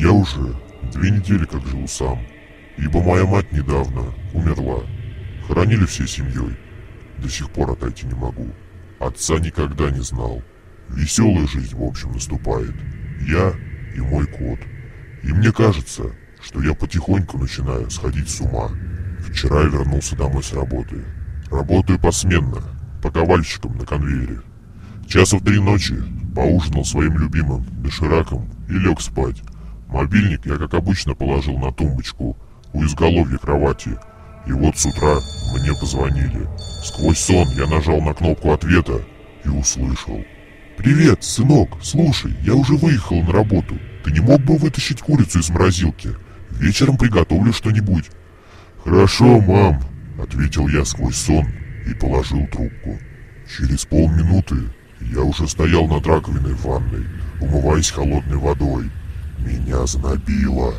Я уже две недели как живу сам, ибо моя мать недавно умерла. Хоронили всей семьей. До сих пор отойти не могу. Отца никогда не знал. Веселая жизнь, в общем, наступает. Я и мой кот. И мне кажется, что я потихоньку начинаю сходить с ума. Вчера я вернулся домой с работы. Работаю посменно, по ковальщикам на конвейере. Часа в три ночи поужинал своим любимым дошираком и лег спать. Мобильник я, как обычно, положил на тумбочку у изголовья кровати. И вот с утра мне позвонили. Сквозь сон я нажал на кнопку ответа и услышал. «Привет, сынок, слушай, я уже выехал на работу. Ты не мог бы вытащить курицу из морозилки? Вечером приготовлю что-нибудь». «Хорошо, мам», — ответил я сквозь сон и положил трубку. Через полминуты я уже стоял над раковиной в ванной, умываясь холодной водой. Меня знобило.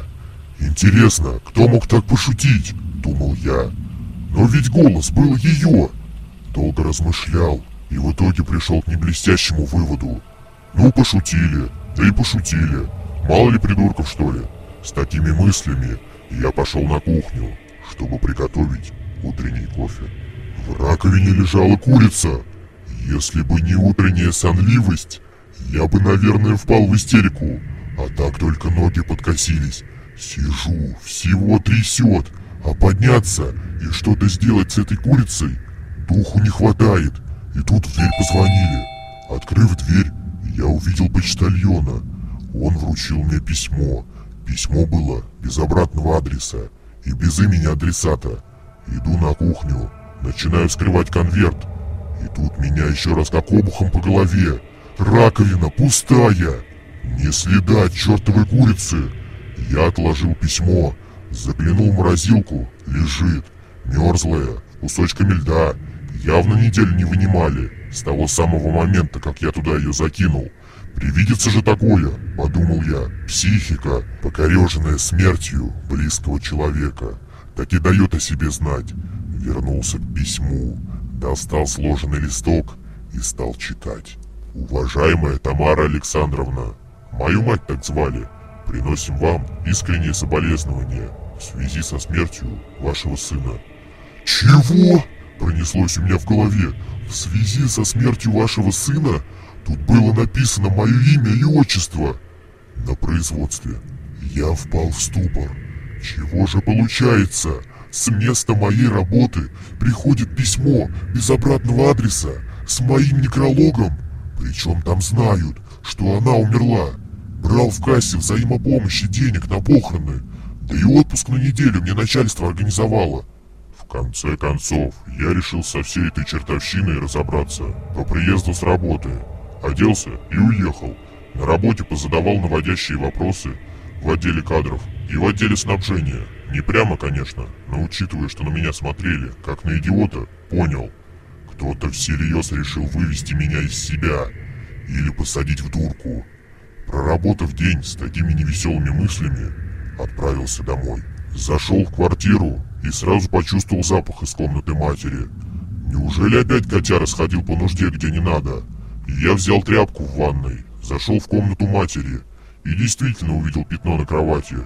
Интересно, кто мог так пошутить? Думал я. Но ведь голос был ее. Долго размышлял и в итоге пришел к неблестящему выводу. Ну, пошутили, да и пошутили. Мало ли придурков, что ли? С такими мыслями я пошел на кухню, чтобы приготовить утренний кофе. В раковине лежала курица. Если бы не утренняя сонливость, я бы, наверное, впал в истерику. А так только ноги подкосились. Сижу, всего трясет, а подняться и что-то сделать с этой курицей духу не хватает. И тут в дверь позвонили. Открыв дверь, я увидел почтальона. Он вручил мне письмо. Письмо было без обратного адреса и без имени адресата. Иду на кухню, начинаю вскрывать конверт. И тут меня еще раз как обухом по голове. Раковина пустая. Ни следа от чертовой курицы. Я отложил письмо, заглянул в морозилку, лежит, мерзлая, кусочками льда. Явно неделю не вынимали, с того самого момента, как я туда ее закинул. Привидится же такое, подумал я, психика, покореженная смертью близкого человека, так и дает о себе знать. Вернулся к письму, достал сложенный листок и стал читать. «Уважаемая Тамара Александровна, мою мать так звали, приносим вам искреннее соболезнование в связи со смертью вашего сына». «Чего?» – пронеслось у меня в голове. «В связи со смертью вашего сына?» Тут было написано мое имя и отчество. На производстве я впал в ступор. Чего же получается? С места моей работы приходит письмо без обратного адреса с моим некрологом. Причем там знают, что она умерла. Брал в кассе взаимопомощи денег на похороны. Да и отпуск на неделю мне начальство организовало. В конце концов, я решил со всей этой чертовщиной разобраться по приезду с работы. Оделся и уехал. На работе позадавал наводящие вопросы в отделе кадров и в отделе снабжения. Не прямо, конечно, но учитывая, что на меня смотрели, как на идиота, понял. Кто-то всерьез решил вывести меня из себя или посадить в дурку. Проработав день с такими невеселыми мыслями, отправился домой. Зашел в квартиру и сразу почувствовал запах из комнаты матери. Неужели опять котяра сходил по нужде где не надо? Я взял тряпку в ванной, зашел в комнату матери и действительно увидел пятно на кровати.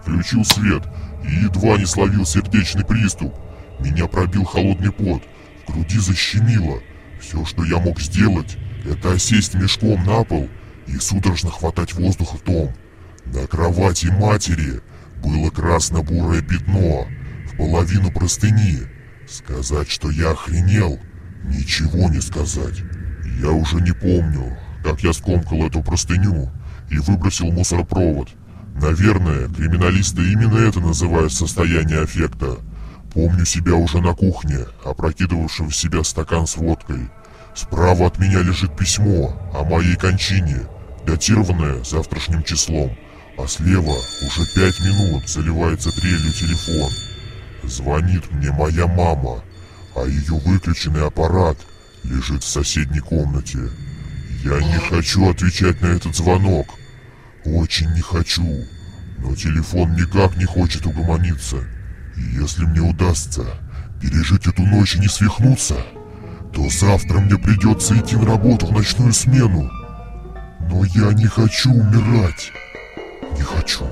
Включил свет и едва не словил сердечный приступ. Меня пробил холодный пот, в груди защемило. Все, что я мог сделать, это осесть мешком на пол и судорожно хватать воздух ртом. На кровати матери было красно-бурое пятно в половину простыни. Сказать, что я охренел, ничего не сказать. Я уже не помню, как я скомкал эту простыню и выбросил мусоропровод. Наверное, криминалисты именно это называют состояние аффекта. Помню себя уже на кухне, опрокидывавшим в себя стакан с водкой. Справа от меня лежит письмо о моей кончине, датированное завтрашним числом, а слева уже пять минут заливается трелью телефон. Звонит мне моя мама, а ее выключенный аппарат – лежит в соседней комнате. Я не хочу отвечать на этот звонок. Очень не хочу. Но телефон никак не хочет угомониться. И если мне удастся пережить эту ночь и не свихнуться, то завтра мне придется идти на работу в ночную смену. Но я не хочу умирать. Не хочу.